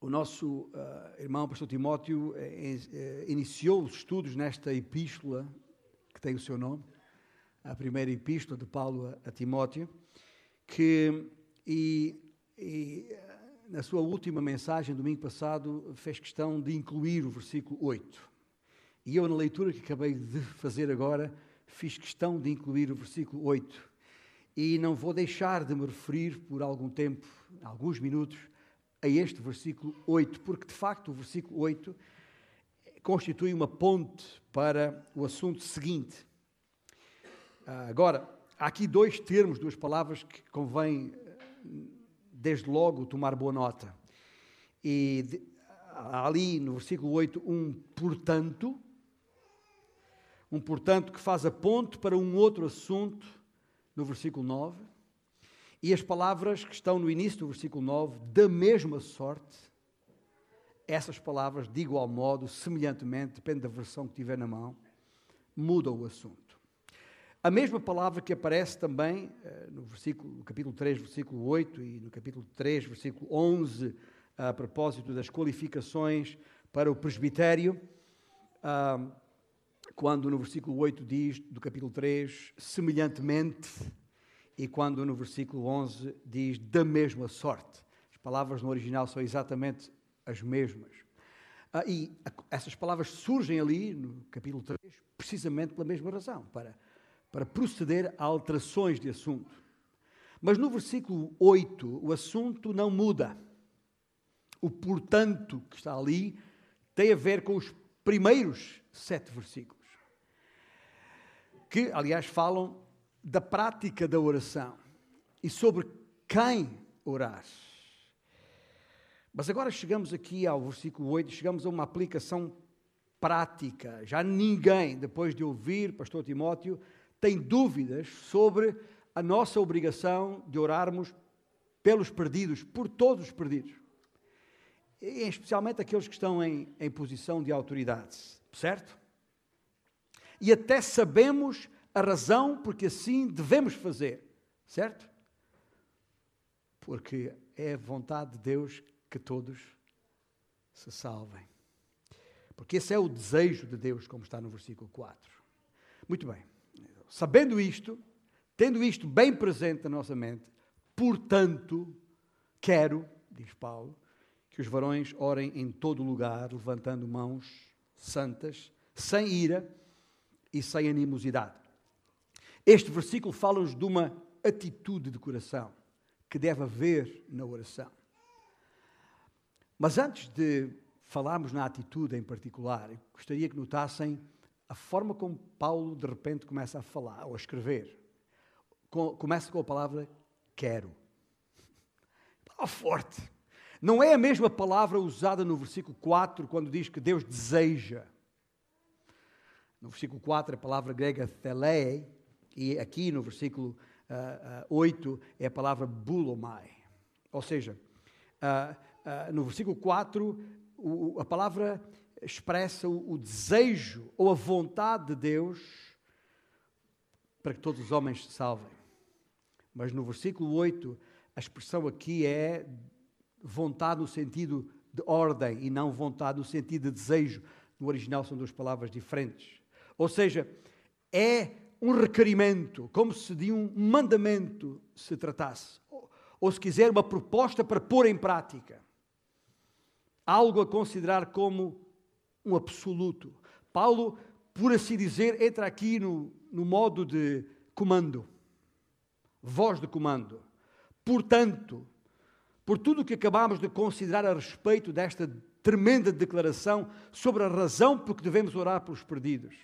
o nosso uh, irmão, pastor Timóteo, eh, eh, iniciou os estudos nesta epístola, que tem o seu nome, a primeira epístola de Paulo a, a Timóteo, que, e, e, na sua última mensagem, domingo passado, fez questão de incluir o versículo 8. E eu, na leitura que acabei de fazer agora, fiz questão de incluir o versículo 8. E não vou deixar de me referir por algum tempo, alguns minutos, a este versículo 8, porque de facto o versículo 8 constitui uma ponte para o assunto seguinte. Ah, agora, há aqui dois termos, duas palavras que convém, desde logo, tomar boa nota. E ali no versículo 8 um portanto, um portanto que faz a ponte para um outro assunto no versículo 9. E as palavras que estão no início do versículo 9, da mesma sorte, essas palavras, de igual modo, semelhantemente, depende da versão que tiver na mão, mudam o assunto. A mesma palavra que aparece também eh, no, versículo, no capítulo 3, versículo 8 e no capítulo 3, versículo 11, a propósito das qualificações para o presbitério, quando no versículo 8 diz, do capítulo 3, semelhantemente, e quando no versículo 11 diz da mesma sorte. As palavras no original são exatamente as mesmas. Ah, e essas palavras surgem ali no capítulo 3 precisamente pela mesma razão, para, para proceder a alterações de assunto. Mas no versículo 8 o assunto não muda. O portanto que está ali tem a ver com os primeiros sete versículos, que, aliás, falam da prática da oração e sobre quem orar. Mas agora chegamos aqui ao versículo 8, chegamos a uma aplicação prática. Já ninguém, depois de ouvir Pastor Timóteo, tem dúvidas sobre a nossa obrigação de orarmos pelos perdidos, por todos os perdidos. E especialmente aqueles que estão em, em posição de autoridade, certo? E até sabemos a razão porque assim devemos fazer, certo? Porque é a vontade de Deus que todos se salvem. Porque esse é o desejo de Deus, como está no versículo 4. Muito bem. Sabendo isto, tendo isto bem presente na nossa mente, portanto, quero, diz Paulo, que os varões orem em todo lugar, levantando mãos santas, sem ira e sem animosidade. Este versículo fala-nos de uma atitude de coração que deve haver na oração. Mas antes de falarmos na atitude em particular, gostaria que notassem a forma como Paulo de repente começa a falar ou a escrever. Começa com a palavra quero. Palavra forte. Não é a mesma palavra usada no versículo 4 quando diz que Deus deseja. No versículo 4, a palavra grega telei e aqui no versículo uh, uh, 8 é a palavra bulomai. Ou seja, uh, no versículo 4, o, a palavra expressa o, o desejo ou a vontade de Deus para que todos os homens se salvem. Mas no versículo 8, a expressão aqui é vontade no sentido de ordem e não vontade no sentido de desejo. No original são duas palavras diferentes. Ou seja, é um requerimento, como se de um mandamento se tratasse, ou, ou se quiser, uma proposta para pôr em prática. Algo a considerar como um absoluto. Paulo, por assim dizer, entra aqui no, no modo de comando, voz de comando. Portanto, por tudo o que acabamos de considerar a respeito desta tremenda declaração sobre a razão por que devemos orar pelos perdidos,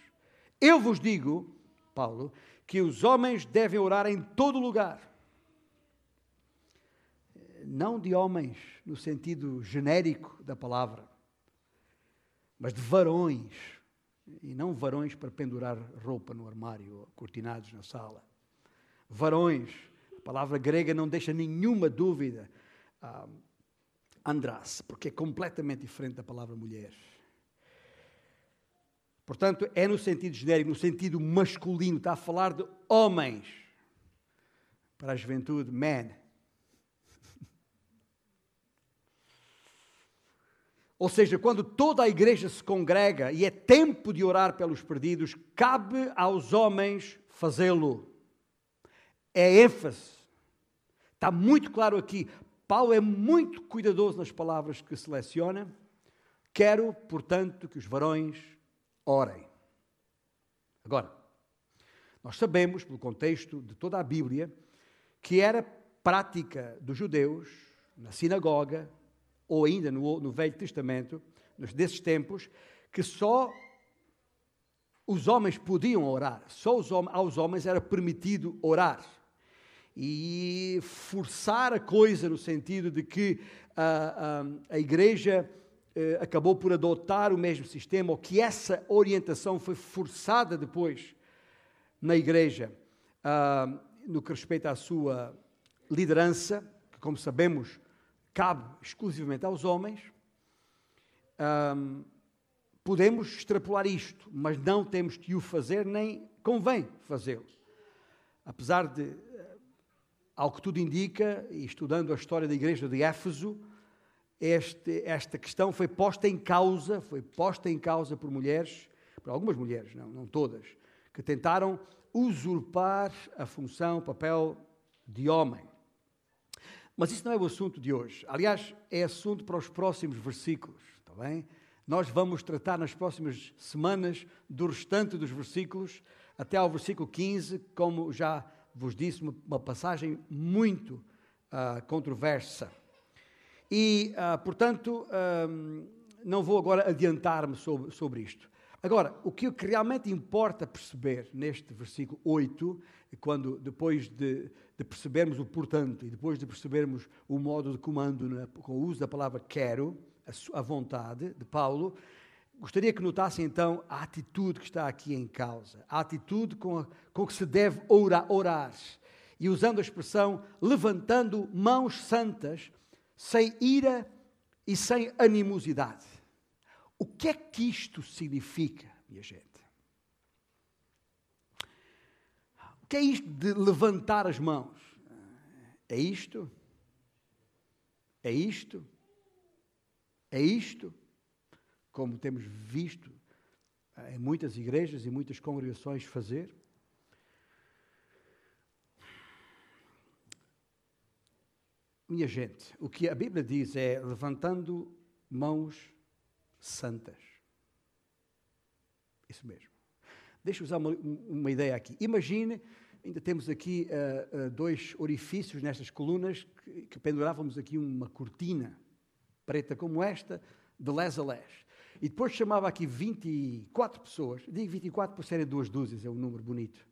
eu vos digo Paulo, que os homens devem orar em todo lugar. Não de homens no sentido genérico da palavra, mas de varões, e não varões para pendurar roupa no armário ou cortinados na sala. Varões, a palavra grega não deixa nenhuma dúvida. Ah, andrás, porque é completamente diferente da palavra mulher. Portanto, é no sentido genérico, no sentido masculino, está a falar de homens. Para a juventude, man. ou seja, quando toda a igreja se congrega e é tempo de orar pelos perdidos, cabe aos homens fazê-lo. É ênfase. Está muito claro aqui. Paulo é muito cuidadoso nas palavras que seleciona. Quero, portanto, que os varões orem. Agora, nós sabemos, pelo contexto de toda a Bíblia, que era prática dos judeus, na sinagoga, ou ainda no, no Velho Testamento, desses tempos, que só os homens podiam orar, só os, aos homens era permitido orar. E forçar a coisa no sentido de que a, a, a igreja eh, acabou por adotar o mesmo sistema, ou que essa orientação foi forçada depois na igreja, ah, no que respeita à sua liderança, que, como sabemos, cabe exclusivamente aos homens. Ah, podemos extrapolar isto, mas não temos que o fazer, nem convém fazê-lo. Apesar de, eh, ao que tudo indica, e estudando a história da igreja de Éfeso, este, esta questão foi posta em causa, foi posta em causa por mulheres, por algumas mulheres, não, não todas, que tentaram usurpar a função, o papel de homem. Mas isso não é o assunto de hoje. Aliás, é assunto para os próximos versículos, está bem? Nós vamos tratar nas próximas semanas do restante dos versículos, até ao versículo 15, como já vos disse, uma, passagem muito uh, controversa. E, uh, portanto, não vou agora adiantar-me sobre, sobre isto. Agora, o que realmente importa perceber neste versículo 8, quando depois de, de percebermos o portanto e depois de percebermos o modo de comando com o uso da palavra quero, a, a vontade de Paulo, gostaria que notassem então a atitude que está aqui em causa, a atitude com, a, com que se deve orar, orar. E usando a expressão levantando mãos santas sem ira e sem animosidade. O que é que isto significa, minha gente? O que é isto de levantar as mãos? É isto? É isto? É isto? Como temos visto em muitas igrejas e muitas congregações fazer? Minha gente, o que a Bíblia diz é levantando mãos santas. Isso mesmo. Deixa eu usar uma, uma ideia aqui. Imagine, ainda temos aqui uh, uh, dois orifícios nestas colunas que, que, pendurávamos aqui uma cortina preta como esta, de les a les. E depois chamava aqui 24 pessoas, digo 24 por serem duas dúzias, é um número bonito.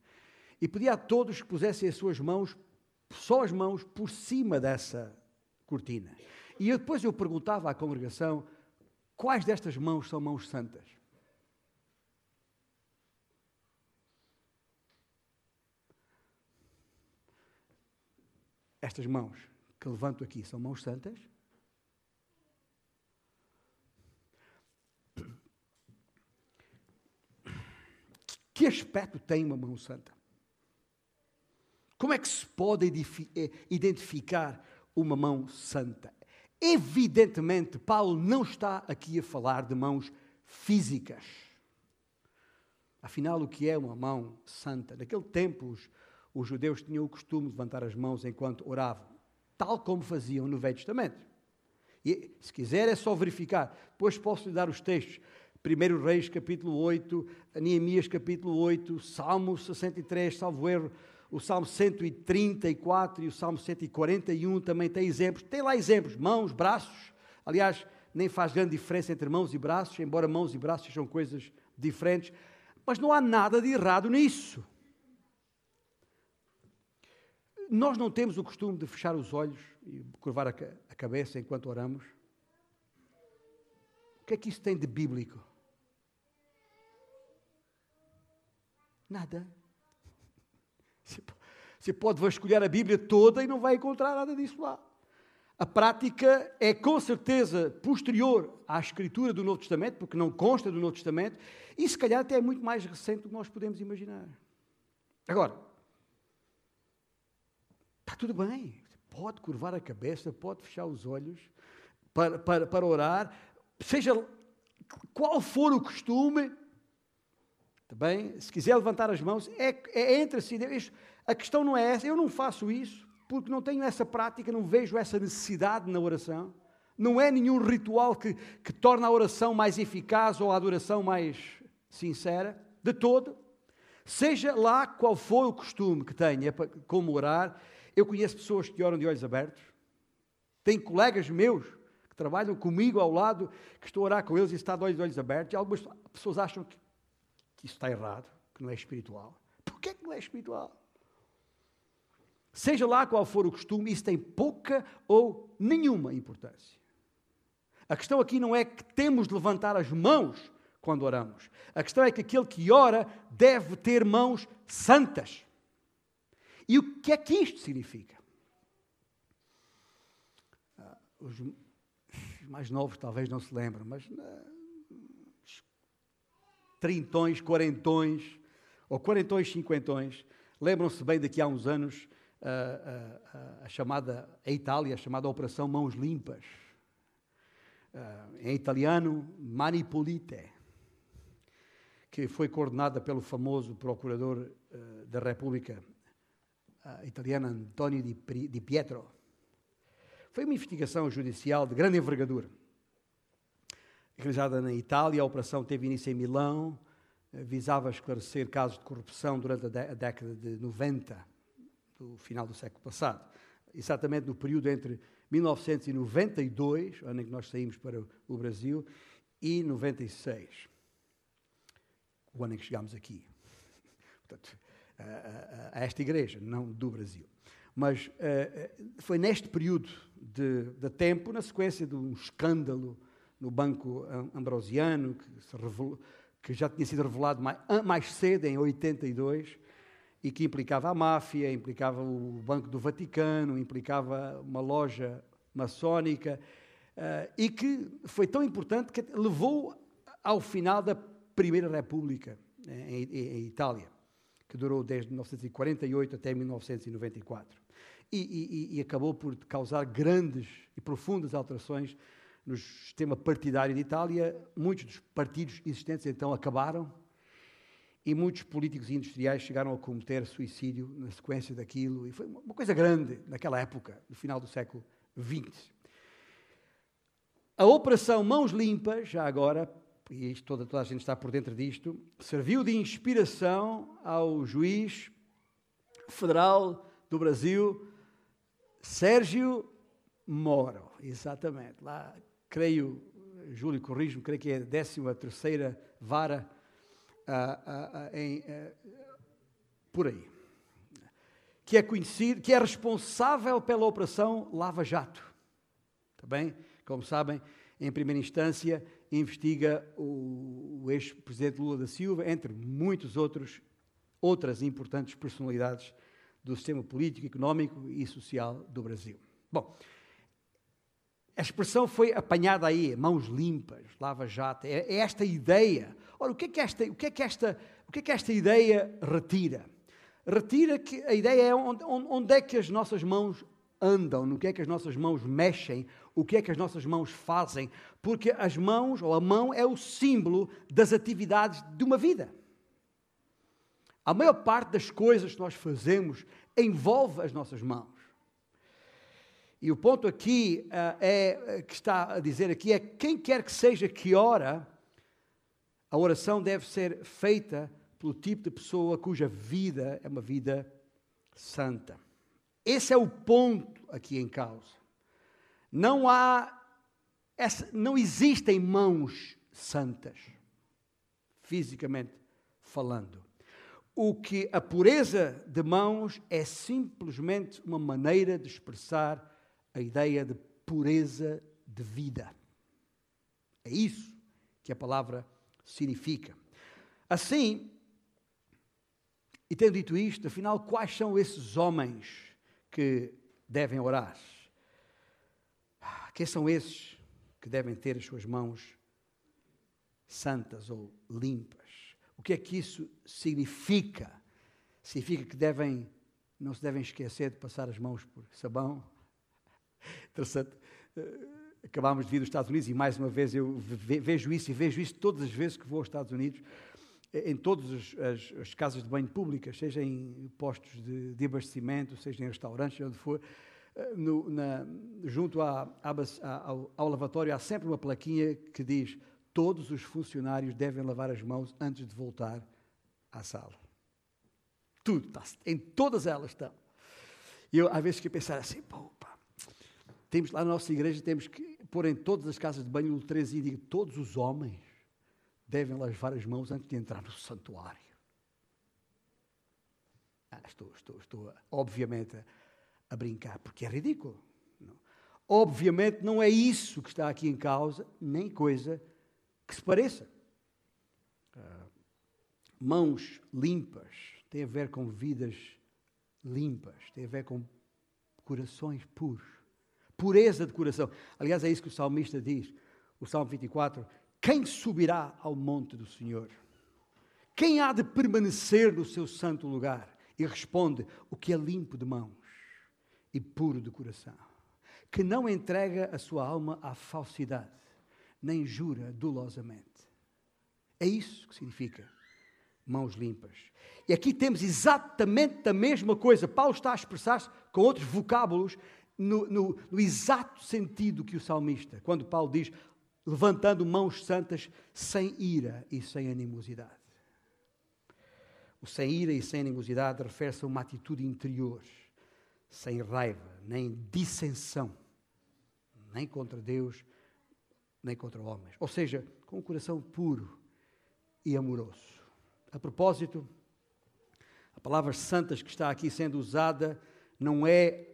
E pedia a todos que pusessem as suas mãos só as mãos por cima dessa cortina. E eu, depois eu perguntava à congregação quais destas mãos são mãos santas. Estas mãos que levanto aqui são mãos santas? Que aspecto tem uma mão santa? Como é que se pode eh, identificar uma mão santa? Evidentemente, Paulo não está aqui a falar de mãos físicas. Afinal, o que é uma mão santa? Naquele tempo, os, os judeus tinham o costume de levantar as mãos enquanto oravam, tal como faziam no Velho Testamento. E, se quiser, é só verificar. Depois posso lhe dar os textos. 1 Reis, capítulo 8, Neemias, capítulo 8, Salmo 63, salvo erro, o Salmo 134 e o Salmo 141 também tem exemplos. Tem lá exemplos, mãos, braços. Aliás, nem faz grande diferença entre mãos e braços, embora mãos e braços sejam coisas diferentes. Mas não há nada de errado nisso. Nós não temos o costume de fechar os olhos e curvar a cabeça enquanto oramos. O que é que isso tem de bíblico? Nada. Você pode vasculhar a Bíblia toda e não vai encontrar nada disso lá. A prática é com certeza posterior à escritura do Novo Testamento, porque não consta do Novo Testamento, e se calhar até é muito mais recente do que nós podemos imaginar. Agora, está tudo bem, pode curvar a cabeça, pode fechar os olhos para, para, para orar. seja qual for o costume, também, se quiser levantar as mãos, é, é entre si. A questão não é essa, eu não faço isso, porque não tenho essa prática, não vejo essa necessidade na oração. Não é nenhum ritual que, que torna a oração mais eficaz ou a adoração mais sincera, de todo. Seja lá qual for o costume que tenha como orar, eu conheço pessoas que oram de olhos abertos. Tenho colegas meus que trabalham comigo ao lado, que estou a orar com eles e está de olhos, de olhos abertos. E algumas pessoas acham que, que isso está errado, que não é espiritual. Por que não é espiritual? Seja lá qual for o costume, isso tem pouca ou nenhuma importância. A questão aqui não é que temos de levantar as mãos quando oramos. A questão é que aquele que ora deve ter mãos santas. E o que é que isto significa? Ah, os mais novos talvez não se lembram, mas trintões, quarentões, ou quarentões, cinquentões, lembram-se bem daqui a uns anos a, a, a, chamada, a Itália, a chamada Operação Mãos Limpas. Uh, em italiano, Mani Pulite que foi coordenada pelo famoso procurador uh, da República uh, italiana Antonio Di, Di Pietro. Foi uma investigação judicial de grande envergadura. Realizada na Itália, a operação teve início em Milão, uh, visava esclarecer casos de corrupção durante a, década de 90, do final do século passado. Exatamente no período entre 1992, ano em que nós saímos para o Brasil, e 96 o ano em que chegámos aqui. Portanto, a, a, a esta igreja, não do Brasil. Mas uh, foi neste período de, de, tempo, na sequência de um escândalo no Banco Ambrosiano, que, revelou, que já tinha sido revelado mais, mais, cedo, em 82, e que implicava a máfia, implicava o Banco do Vaticano, implicava uma loja maçónica, uh, e que foi tão importante que levou ao final da Primeira República em, em, Itália, que durou desde 1948 até 1994. E, e, e, acabou por causar grandes e profundas alterações no sistema partidário de Itália. Muitos dos partidos existentes então acabaram e muitos políticos industriais chegaram a cometer suicídio na sequência daquilo. E foi uma coisa grande naquela época, no final do século XX. A Operação Mãos Limpas, já agora, e isto, toda, toda a gente está por dentro disto, serviu de inspiração ao juiz federal do Brasil, Sérgio Moro. Exatamente. Lá, creio, Júlio corrijo creio que é a 13 terceira vara uh, uh, uh, em, por aí. Que é conhecido, que é responsável pela operação Lava Jato. Está bem? Como sabem, em primeira instância, investiga o, o ex-presidente Lula da Silva, entre muitos outros, outras importantes personalidades do sistema político, económico e social do Brasil. Bom, a expressão foi apanhada aí, mãos limpas, lava-jato, é, é, esta ideia. Ora, o que é que esta, o que é que esta, o que é que esta ideia retira? Retira que a ideia é onde, onde é que as nossas mãos andam, no que é que as nossas mãos mexem, o que é que as nossas mãos fazem, porque as mãos, ou a mão, é o símbolo das atividades de uma vida. A maior parte das coisas que nós fazemos envolve as nossas mãos. E o ponto aqui uh, é, que está a dizer aqui é quem quer que seja que ora, a oração deve ser feita pelo tipo de pessoa cuja vida é uma vida santa. Esse é o ponto aqui em causa. Não há, essa, não existem mãos santas, fisicamente falando. O que a pureza de mãos é simplesmente uma maneira de expressar a ideia de pureza de vida. É isso que a palavra significa. Assim, e tendo dito isto, afinal, quais são esses homens que devem orar? Quem são esses que devem ter as suas mãos santas ou limpas? O que é que isso significa? Significa que devem, não se devem esquecer de passar as mãos por sabão. Interessante. acabámos de vir dos Estados Unidos e mais uma vez eu vejo isso e vejo isso todas as vezes que vou aos Estados Unidos, em todas as, as, as casas de banho públicas, seja em postos de, de abastecimento, seja em restaurantes, onde for, eh, no, na, junto à, à, ao, ao lavatório há sempre uma plaquinha que diz todos os funcionários devem lavar as mãos antes de voltar à sala. Tudo, em todas elas estão. E eu, às vezes, fiquei a pensar assim, pô, temos lá na nossa igreja, temos que pôr em todas as casas de banho 13 e digo, todos os homens devem lavar as mãos antes de entrar no santuário. Ah, estou, estou, estou, obviamente, a, brincar, porque é ridículo. Não. Obviamente não é isso que está aqui em causa, nem coisa que se pareça. Ah, mãos limpas tem a ver com vidas limpas, tem a ver com corações puros, pureza de coração. Aliás, é isso que o salmista diz, o Salmo 24: Quem subirá ao monte do Senhor? Quem há de permanecer no seu santo lugar? E responde: O que é limpo de mãos e puro de coração, que não entrega a sua alma à falsidade, nem jura dolosamente. É isso que significa mãos limpas. E aqui temos exatamente a mesma coisa. Paulo está a expressar-se com outros vocábulos no, no, no, exato sentido que o salmista, quando Paulo diz, levantando mãos santas sem ira e sem animosidade. O sem ira e sem animosidade refere-se a uma atitude interior sem raiva, nem dissensão, nem contra Deus, nem contra homens. Ou seja, com um coração puro e amoroso. A propósito, a palavra santas que está aqui sendo usada não é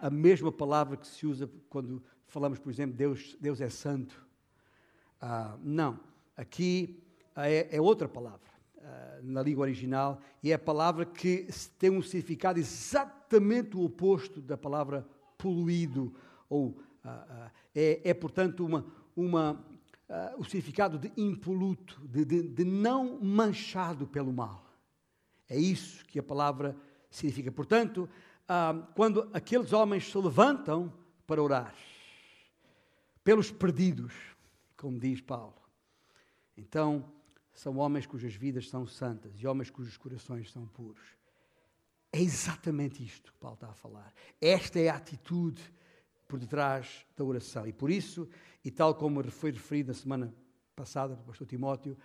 a mesma palavra que se usa quando falamos, por exemplo, Deus, Deus é santo. Ah, não, aqui é, é outra palavra. Eh, na língua original, e é a palavra que tem um significado exatamente o oposto da palavra poluído, ou é, é, portanto, uma, uma, o significado de impoluto, de, de, de não manchado pelo mal. É isso que a palavra significa. Portanto, quando aqueles homens se levantam para orar, pelos perdidos, como diz Paulo, então são homens cujas vidas são santas e homens cujos corações são puros. É exatamente isto que Paulo está a falar. Esta é a atitude por detrás da oração. E por isso, e tal como foi referido na semana passada pelo pastor Timóteo,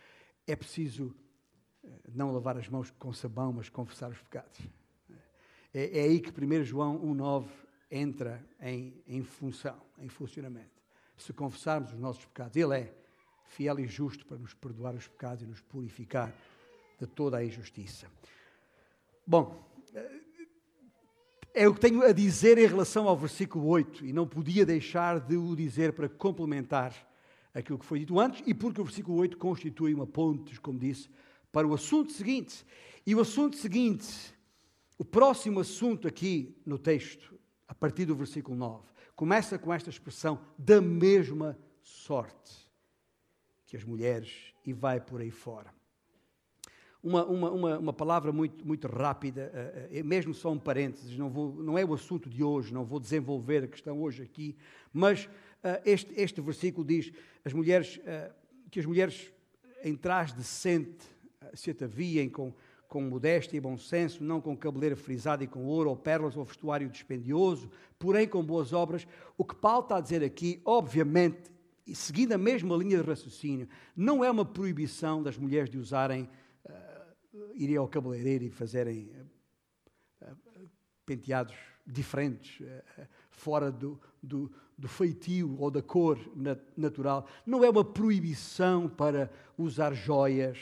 é preciso eh, não lavar as mãos com sabão, mas confessar os pecados. É, é aí que 1 João 1,9 entra em, em função, em funcionamento. Se confessarmos os nossos pecados, Ele é fiel e justo para nos perdoar os pecados e nos purificar de toda a injustiça. Bom, é o que tenho a dizer em relação ao versículo 8 e não podia deixar de o dizer para complementar aquilo que foi dito antes e porque o versículo 8 constitui uma ponte, como disse, para o assunto seguinte. E o assunto seguinte, o próximo assunto aqui no texto, a partir do versículo 9, começa com esta expressão da mesma sorte que as mulheres, e vai por aí fora. Uma, uma, uma, uma palavra muito, muito rápida, uh, uh, mesmo só um parênteses, não, vou, não é o assunto de hoje, não vou desenvolver a questão hoje aqui, mas uh, este, este versículo diz as mulheres, que as mulheres em trás decente se ataviem com, com modéstia e bom senso, não com cabeleira frisada e com ouro ou pérolas ou vestuário dispendioso, porém com boas obras. O que Paulo está a dizer aqui, obviamente, e seguindo a mesma linha de raciocínio, não é uma proibição das mulheres de usarem, uh, irem ao cabeleireiro e fazerem uh, penteados diferentes, uh, fora do, do, do, feitio ou da cor nat natural. Não é uma proibição para usar joias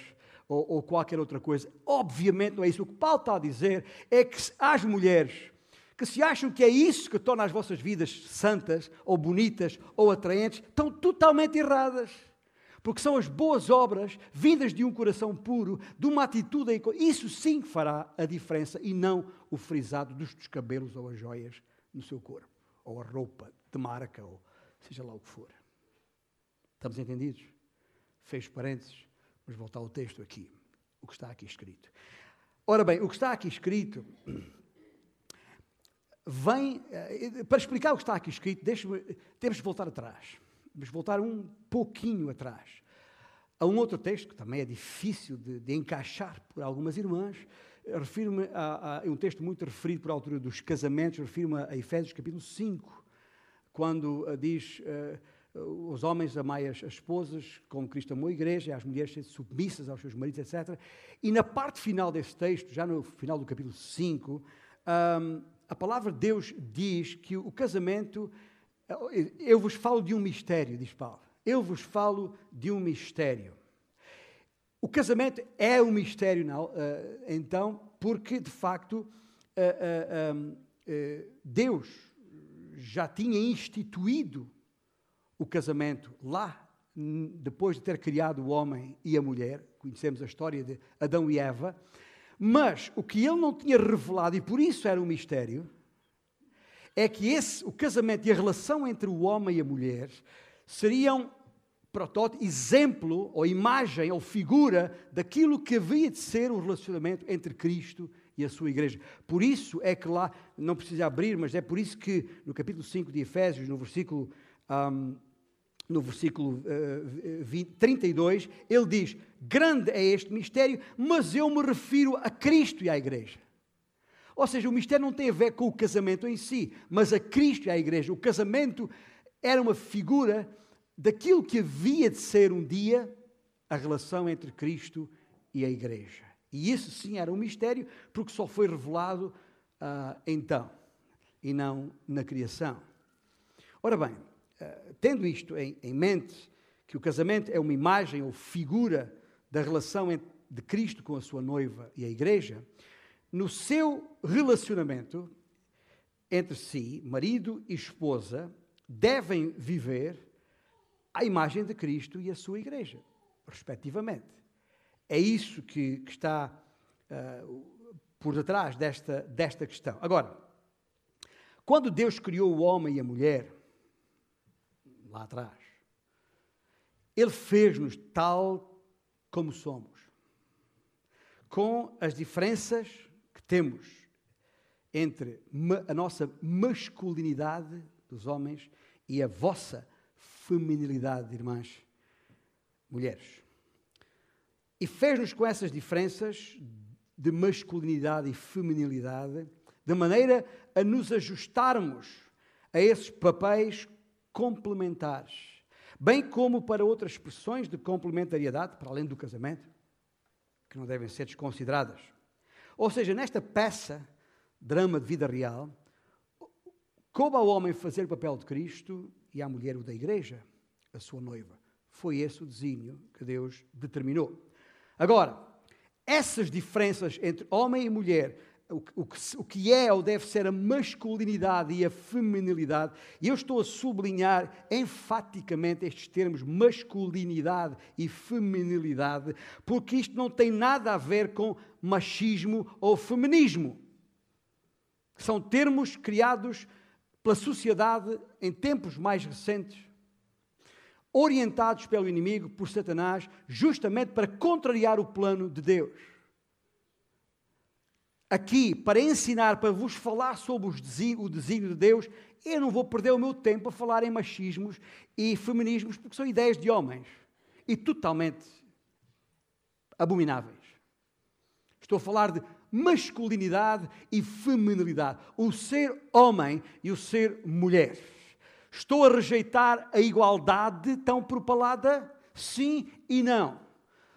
ou, ou qualquer outra coisa. Obviamente não é isso. O que Paulo está a dizer é que as mulheres que se acham que é isso que torna as vossas vidas santas, ou bonitas, ou atraentes, estão totalmente erradas. Porque são as boas obras, vindas de um coração puro, de uma atitude. Isso sim fará a diferença e não o frisado dos cabelos ou as joias no seu corpo, ou a roupa de marca, ou seja lá o que for. Estamos entendidos? Fez parênteses, vamos voltar ao texto aqui. O que está aqui escrito. Ora bem, o que está aqui escrito vem, eh, para explicar o que está aqui escrito, temos que voltar atrás. mas voltar um pouquinho atrás. Há um outro texto que também é difícil de, de encaixar por algumas irmãs, refiro-me a, a, é um texto muito referido por altura dos casamentos, refiro-me a Efésios capítulo 5, quando uh, diz uh, os homens amai as, as esposas como Cristo amou a igreja, e as mulheres sejam submissas aos seus maridos, etc. E na parte final desse texto, já no final do capítulo 5, um, a palavra de Deus diz que o casamento, eu vos falo de um mistério, diz Paulo. Eu vos falo de um mistério. O casamento é um mistério, não, eh, então, porque de facto eh, eh, Deus já tinha instituído o casamento lá, depois de ter criado o homem e a mulher. Conhecemos a história de Adão e Eva. Mas o que ele não tinha revelado, e por isso era um mistério, é que esse, o casamento e a relação entre o homem e a mulher seriam protótipo, exemplo ou imagem ou figura daquilo que havia de ser o relacionamento entre Cristo e a sua igreja. Por isso é que lá, não precisa abrir, mas é por isso que no capítulo 5 de Efésios, no versículo, um, no versículo uh, 20, 32, ele diz: Grande é este mistério, mas eu me refiro a Cristo e à igreja. Ou seja, o mistério não tem a ver com o casamento em si, mas a Cristo e à igreja. O casamento era uma figura daquilo que havia de ser um dia a relação entre Cristo e a Igreja. E isso sim era um mistério, porque só foi revelado uh, então, e não na criação. Ora bem, uh, tendo isto em, em, mente, que o casamento é uma imagem ou figura da relação de Cristo com a sua noiva e a Igreja, no seu relacionamento entre si, marido e esposa, devem viver à imagem de Cristo e a sua igreja, respectivamente. É isso que, que está uh, por detrás desta, desta questão. Agora, quando Deus criou o homem e a mulher, lá atrás, Ele fez-nos tal como somos, com as diferenças que temos entre a nossa masculinidade dos homens e a vossa feminilidade, irmãs, mulheres. E fez-nos com essas diferenças de masculinidade e feminilidade, de maneira a nos ajustarmos a esses papéis complementares, bem como para outras expressões de complementariedade, para além do casamento, que não devem ser desconsideradas. Ou seja, nesta peça, drama de vida real, coube ao homem fazer o papel de Cristo e à mulher o da igreja, a sua noiva. Foi esse o desígnio que Deus determinou. Agora, essas diferenças entre homem e mulher, o, que, o que é ou deve ser a masculinidade e a feminilidade, e eu estou a sublinhar enfaticamente estes termos masculinidade e feminilidade, porque isto não tem nada a ver com machismo ou feminismo. São termos criados pela sociedade em tempos mais recentes, orientados pelo inimigo, por Satanás, justamente para contrariar o plano de Deus. Aqui, para ensinar, para vos falar sobre o desígnio de Deus, eu não vou perder o meu tempo a falar em machismos e feminismos, porque são ideias de homens e totalmente abomináveis. Estou a falar de masculinidade e feminilidade, o ser homem e o ser mulher. Estou a rejeitar a igualdade tão propalada? Sim e não.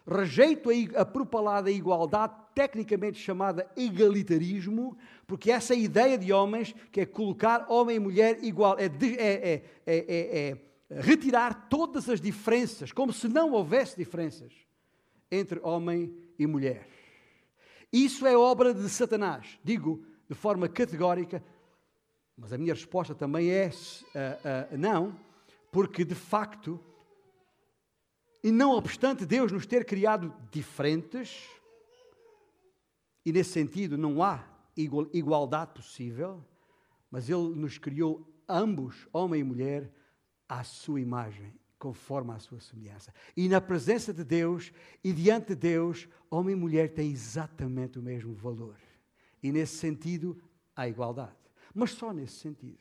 Rejeito a, propalada igualdade, tecnicamente chamada egalitarismo, porque essa ideia de homens, que é colocar homem e mulher igual, é, é, é, é retirar todas as diferenças, como se não houvesse diferenças entre homem e mulher. Isso é obra de Satanás. Digo de forma categórica, mas a minha resposta também é uh, uh, não, porque de facto, e não obstante Deus nos ter criado diferentes, e nesse sentido não há igualdade possível, mas Ele nos criou ambos, homem e mulher, à sua imagem conforme a sua semelhança. E na presença de Deus e diante de Deus, homem e mulher têm exatamente o mesmo valor. E nesse sentido, há igualdade. Mas só nesse sentido.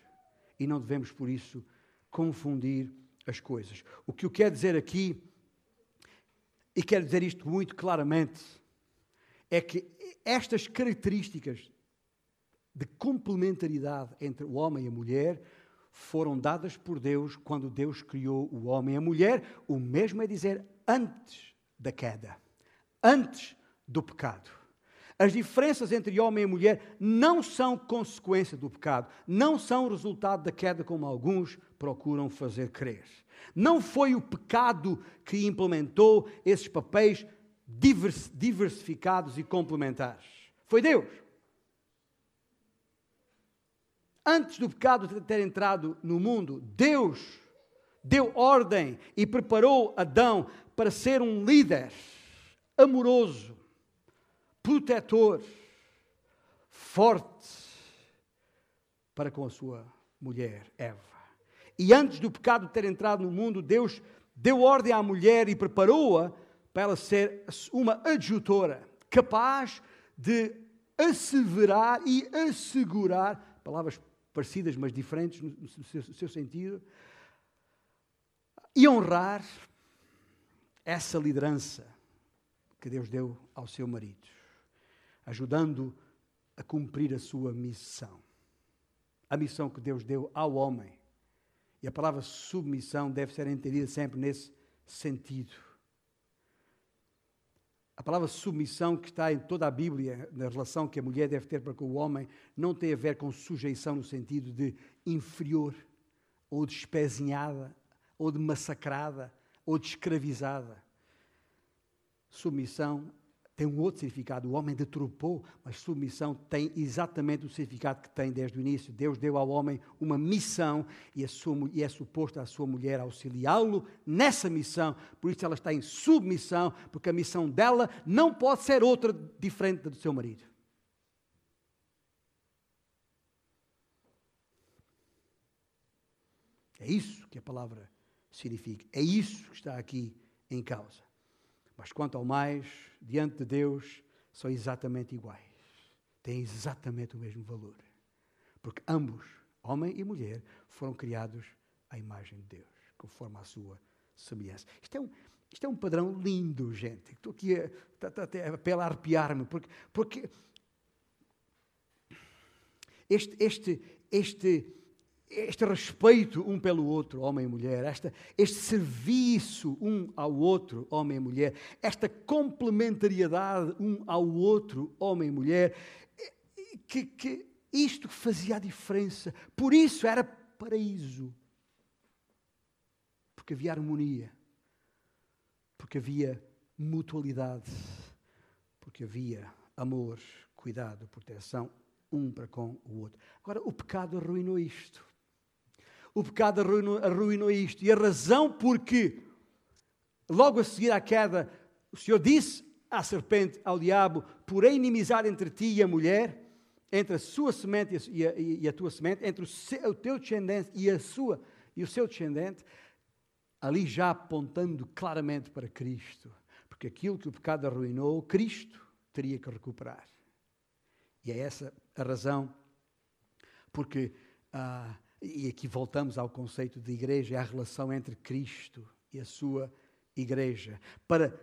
E não devemos, por isso, confundir as coisas. O que eu quero dizer aqui, e quero dizer isto muito claramente, é que estas características de complementaridade entre o homem e a mulher foram dadas por Deus quando Deus criou o homem e a mulher. O mesmo é dizer antes da queda, antes do pecado. As diferenças entre homem e mulher não são consequência do pecado, não são resultado da queda, como alguns procuram fazer crer. Não foi o pecado que implementou esses papéis diversificados e complementares. Foi Deus. Antes do pecado ter entrado no mundo, Deus deu ordem e preparou Adão para ser um líder amoroso, protetor, forte para com a sua mulher Eva. E antes do pecado ter entrado no mundo, Deus deu ordem à mulher e preparou-a para ela ser uma adjutora, capaz de asseverar e assegurar, palavras parecidas mas diferentes no seu, no seu sentido, e honrar essa liderança que Deus deu ao seu marido, ajudando a cumprir a sua missão. A missão que Deus deu ao homem. E a palavra submissão deve ser entendida sempre nesse sentido. A palavra submissão que está em toda a Bíblia, na relação que a mulher deve ter para com o homem, não tem a ver com sujeição no sentido de inferior, ou de espezinhada, ou de massacrada, ou de escravizada. Submissão tem um outro significado. O homem deturpou, mas submissão tem exatamente o significado que tem desde o início. Deus deu ao homem uma missão e, e é suposto a sua mulher auxiliá-lo nessa missão. Por isso ela está em submissão, porque a missão dela não pode ser outra diferente da do seu marido. É isso que a palavra significa. É isso que está aqui em causa. Mas quanto ao mais, diante de Deus, são exatamente iguais. Têm exatamente o mesmo valor. Porque ambos, homem e mulher, foram criados à imagem de Deus, conforme a sua semelhança. Isto é um, isto é um padrão lindo, gente. Estou aqui a, a, a, a arrepiar-me, porque, porque este, este, este este respeito um pelo outro, homem e mulher, esta, este serviço um ao outro, homem e mulher, esta complementariedade um ao outro, homem e mulher, que, que isto fazia a diferença. Por isso era paraíso. Porque havia harmonia, porque havia mutualidade, porque havia amor, cuidado, proteção, um para com o outro. Agora, o pecado arruinou isto o pecado arruinou, arruinou isto. E a razão porque, logo a seguir à queda, o Senhor disse à serpente, ao diabo: Porém, inimizade entre ti e a mulher, entre a sua semente e a, e a tua semente, entre o, seu, o teu descendente e, a sua, e o seu descendente, ali já apontando claramente para Cristo. Porque aquilo que o pecado arruinou, Cristo teria que recuperar. E é essa a razão porque. Ah, e aqui voltamos ao conceito de igreja, à relação entre Cristo e a sua igreja. Para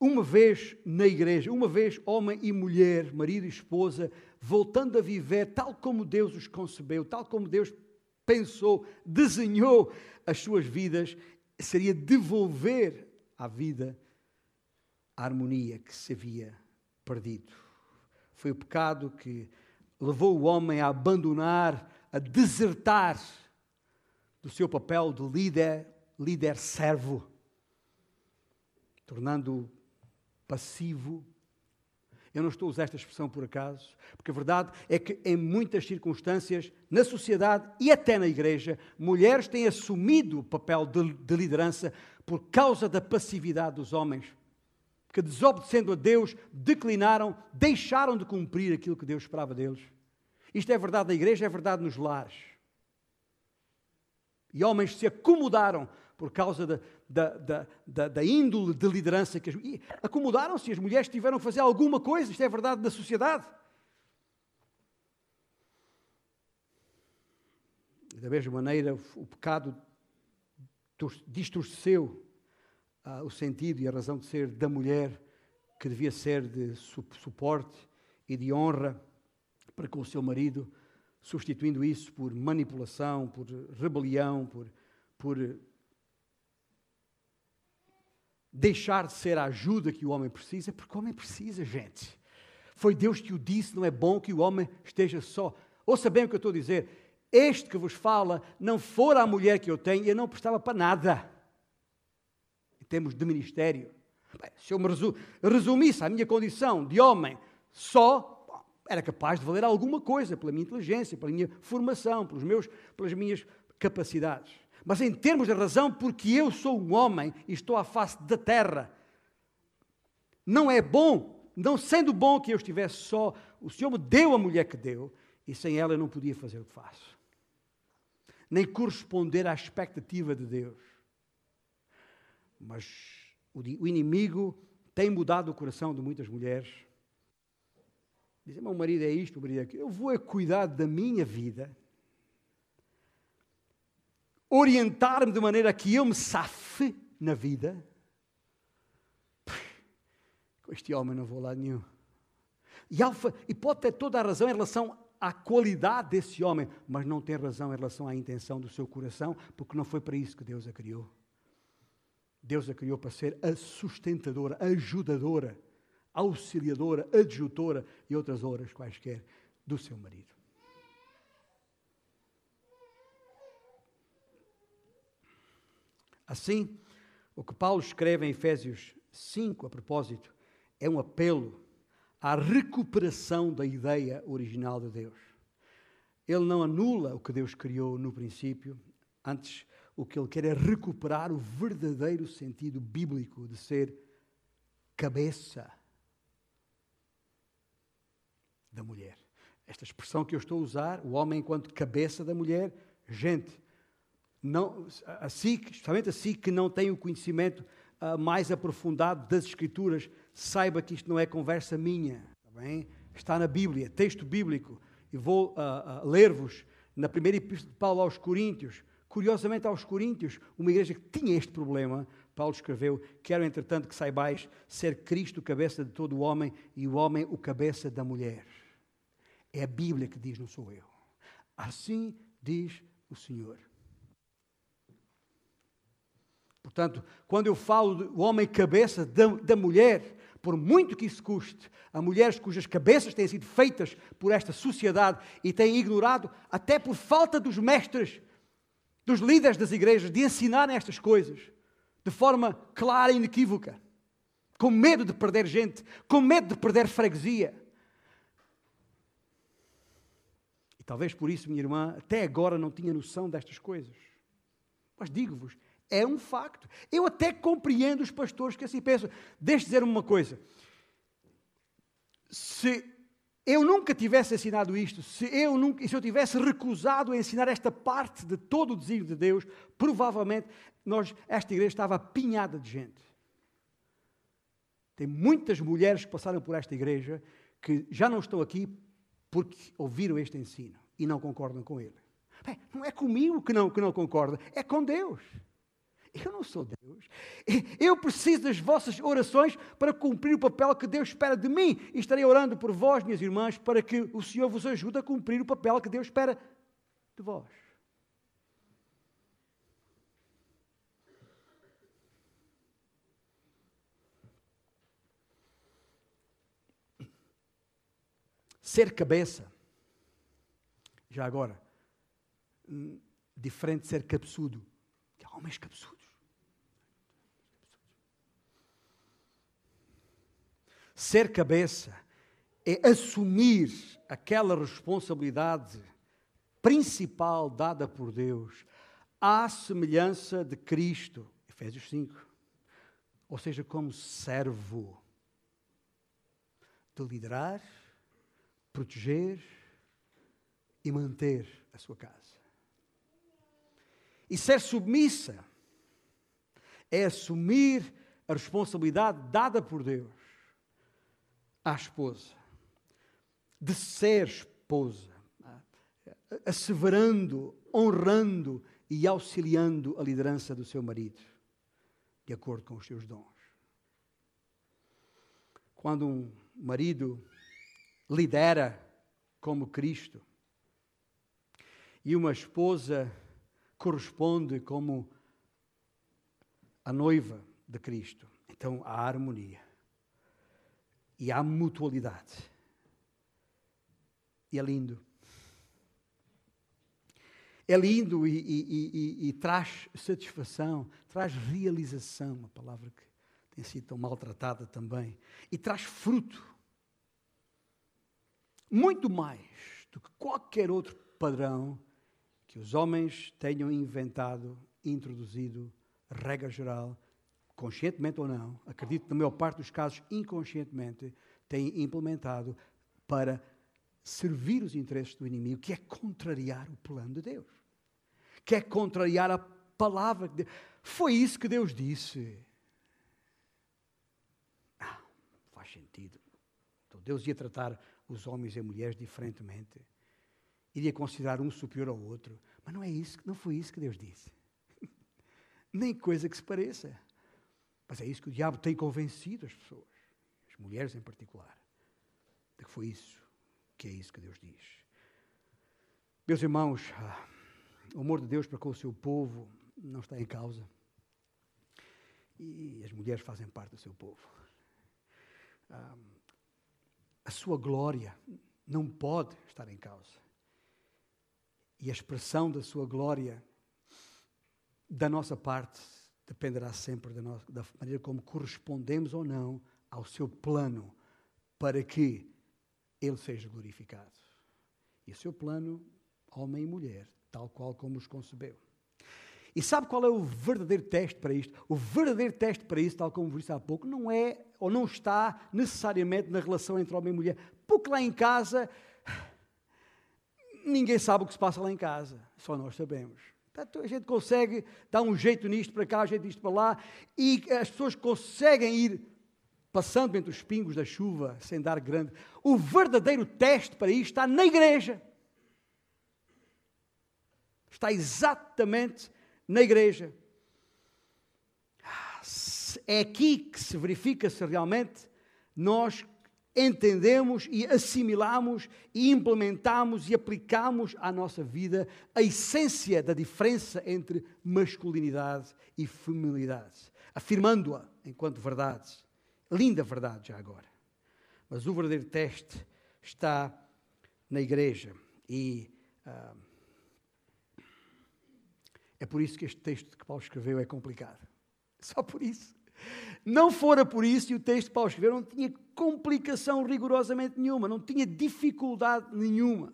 uma vez na igreja, uma vez homem e mulher, marido e esposa, voltando a viver tal como Deus os concebeu, tal como Deus pensou, desenhou as suas vidas, seria devolver à vida a harmonia que se havia perdido. Foi o pecado que levou o homem a abandonar a desertar do seu papel de líder, líder servo, tornando-o passivo. Eu não estou a usar esta expressão por acaso, porque a verdade é que em muitas circunstâncias, na sociedade e até na igreja, mulheres têm assumido o papel de, de liderança por causa da passividade dos homens, que desobedecendo a Deus, declinaram, deixaram de cumprir aquilo que Deus esperava deles. Isto é verdade na igreja, é verdade nos lares. E homens se acomodaram por causa da, da, da, da, índole de liderança que as, acomodaram-se, as mulheres tiveram que fazer alguma coisa, isto é verdade na sociedade. Da mesma maneira, o pecado distorceu uh, o sentido e a razão de ser da mulher, que devia ser de su suporte e de honra para com o seu marido, substituindo isso por manipulação, por rebelião, por, por deixar de ser a ajuda que o homem precisa, porque o homem precisa, gente. Foi Deus que o disse, não é bom que o homem esteja só. Ouça bem o que eu estou a dizer. Este que vos fala, não fora a mulher que eu tenho, eu não prestava para nada. Em termos de ministério. Bem, se eu me resumisse a minha condição de homem só, era capaz de valer alguma coisa pela minha inteligência, pela minha formação, pelos meus, pelas minhas capacidades. Mas em termos de razão, porque eu sou um homem e estou à face da terra, não é bom não sendo bom que eu estivesse só, o Senhor me deu a mulher que deu, e sem ela eu não podia fazer o que faço. Nem corresponder à expectativa de Deus. Mas o inimigo tem mudado o coração de muitas mulheres. Dizem, meu marido é isto, meu marido é aquilo. Eu vou é cuidar da minha vida, orientar-me de maneira que eu me safe na vida este homem não vou lá nenhum. E, Alfa, e pode ter toda a razão em relação à qualidade desse homem, mas não tem razão em relação à intenção do seu coração, porque não foi para isso que Deus a criou. Deus a criou para ser a sustentadora, ajudadora, auxiliadora, adjutora e outras horas quaisquer do seu marido. Assim, o que Paulo escreve em Efésios 5, a propósito é um apelo à recuperação da ideia original de Deus. Ele não anula o que Deus criou no princípio, antes o que ele quer é recuperar o verdadeiro sentido bíblico de ser cabeça da mulher. Esta expressão que eu estou a usar, o homem enquanto cabeça da mulher, gente, não, assim, assim que não tem o conhecimento uh, mais aprofundado das Escrituras, saiba que isto não é conversa minha, está, bem? está na Bíblia, texto bíblico, e vou uh, uh, ler-vos na primeira epístola de Paulo aos Coríntios. Curiosamente, aos Coríntios, uma igreja que tinha este problema, Paulo escreveu: Quero, entretanto, que saibais ser Cristo cabeça de todo o homem e o homem o cabeça da mulher. É a Bíblia que diz, não sou eu. Assim diz o Senhor. Portanto, quando eu falo do homem cabeça da, da mulher, por muito que isso custe, a mulheres cujas cabeças têm sido feitas por esta sociedade e têm ignorado, até por falta dos mestres, dos líderes das igrejas, de ensinarem estas coisas de forma clara e inequívoca, com medo de perder gente, com medo de perder freguesia. E talvez por isso, minha irmã, até agora não tinha noção destas coisas. Mas digo-vos, é um facto. Eu até compreendo os pastores que assim pensam. Deixe dizer uma coisa. Se eu nunca tivesse ensinado isto, se eu, nunca, se eu tivesse recusado a ensinar esta parte de todo o desígnio de Deus, provavelmente nós, esta igreja estava apinhada de gente. Tem muitas mulheres que passaram por esta igreja que já não estão aqui porque ouviram este ensino e não concordam com ele. Bem, não é comigo que não, que não concorda, é com Deus. Eu não sou Deus. Eu preciso das vossas orações para cumprir o papel que Deus espera de mim. E estarei orando por vós, minhas irmãs, para que o Senhor vos ajude a cumprir o papel que Deus espera de vós. Ser cabeça, já agora, diferente de ser cabeçudo. Que há homens cabeçudos. Ser cabeça é assumir aquela responsabilidade principal dada por Deus à semelhança de Cristo. Efésios 5. Ou seja, como servo de liderar, proteger e manter a sua casa. E ser submissa é assumir a responsabilidade dada por Deus à esposa, de ser esposa, asseverando, honrando e auxiliando a liderança do seu marido, de acordo com os seus dons. Quando um marido lidera como Cristo e uma esposa corresponde como a noiva de Cristo, então há harmonia e há mutualidade. E é lindo. É lindo e, e, e, e, traz satisfação, traz realização, uma palavra que tem sido tão maltratada também, e traz fruto. Muito mais do que qualquer outro padrão que os homens tenham inventado, introduzido, regra geral, conscientemente ou não, acredito que na maior parte dos casos inconscientemente, têm implementado para servir os interesses do inimigo, que é contrariar o plano de Deus, que é contrariar a palavra de Deus. Foi isso que Deus disse. Ah, faz sentido. Então Deus ia tratar os homens e mulheres diferentemente. Iria considerar um superior ao outro. Mas não é isso, não foi isso que Deus disse. Nem coisa que se pareça. Mas é isso que o diabo tem convencido as pessoas, as mulheres em particular, de que foi isso que é isso que Deus diz. Meus irmãos, ah, o amor de Deus para com o seu povo não está em causa. E as mulheres fazem parte do seu povo. Ah, a sua glória não pode estar em causa. E a expressão da sua glória, da nossa parte, dependerá sempre da, nossa, da maneira como correspondemos ou não ao seu plano para que ele seja glorificado. E o seu plano, homem e mulher, tal qual como os concebeu. E sabe qual é o verdadeiro teste para isto? O verdadeiro teste para isso, tal como vos disse há pouco, não é ou não está necessariamente na relação entre homem e mulher. Porque lá em casa, ninguém sabe o que se passa lá em casa, só nós sabemos. Portanto, a gente consegue dar um jeito nisto para cá, um jeito nisto para lá, e as pessoas conseguem ir passando entre os pingos da chuva, sem dar grande. O verdadeiro teste para isto está na igreja. Está exatamente na igreja. É aqui que se verifica se realmente nós entendemos e assimilamos e implementamos e aplicamos à nossa vida a essência da diferença entre masculinidade e feminilidade, afirmando-a enquanto verdade. Linda verdade, já agora. Mas o verdadeiro teste está na igreja. E ah, é por isso que este texto que Paulo escreveu é complicado. Só por isso. Não fora por isso, e o texto que Paulo escreveu não tinha complicação rigorosamente nenhuma, não tinha dificuldade nenhuma.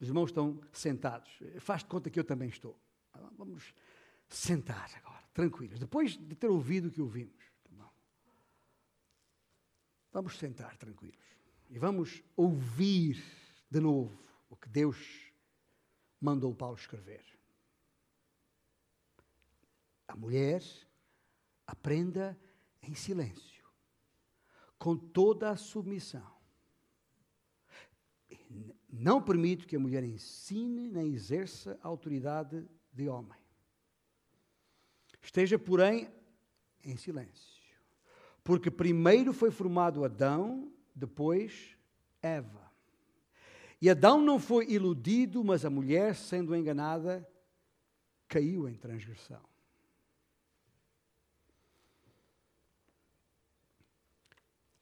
Os irmãos estão sentados. Faz de conta que eu também estou. Vamos sentar agora, tranquilos. Depois de ter ouvido o que ouvimos. Tá vamos sentar tranquilos. E vamos ouvir de novo o que Deus mandou Paulo escrever. A mulher aprenda em silêncio, com toda a submissão. Não permito que a mulher ensine nem exerça a autoridade de homem. Esteja, porém, em silêncio. Porque primeiro foi formado Adão, depois Eva. E Adão não foi iludido, mas a mulher, sendo enganada, caiu em transgressão.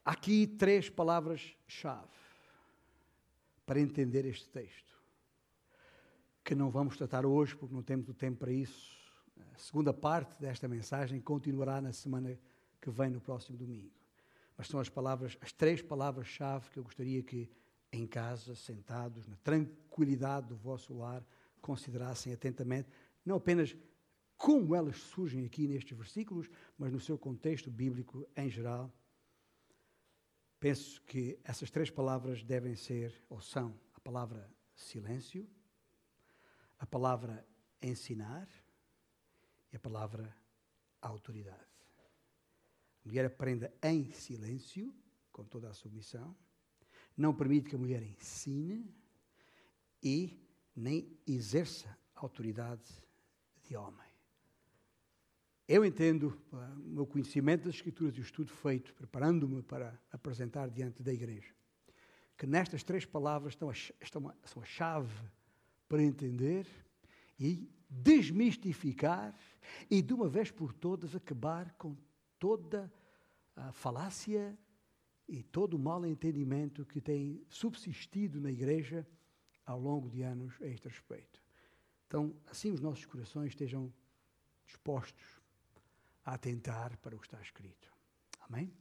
Aqui três palavras-chave para entender este texto que não vamos tratar hoje, porque não temos o tempo para isso. A segunda parte desta mensagem continuará na semana que vem, no próximo domingo. Mas são as palavras, as três palavras-chave que eu gostaria que em casa, sentados, na tranquilidade do vosso lar, considerassem atentamente, não apenas como elas surgem aqui nestes versículos, mas no seu contexto bíblico em geral. Penso que essas três palavras devem ser, ou são, a palavra silêncio, a palavra ensinar e a palavra autoridade. A mulher aprenda em silêncio, com toda a submissão, não permite que a mulher ensine e nem exerça autoridade de homem. Eu entendo, o meu conhecimento das Escrituras e o estudo feito, preparando-me para apresentar diante da igreja, que nestas três palavras estão a, estão a, são a chave para entender e desmistificar e, de uma vez por todas, acabar com toda a falácia e todo o mal entendimento que tem subsistido na igreja ao longo de anos a este respeito. Então, assim os nossos corações estejam dispostos a atentar para o que está escrito. Amém?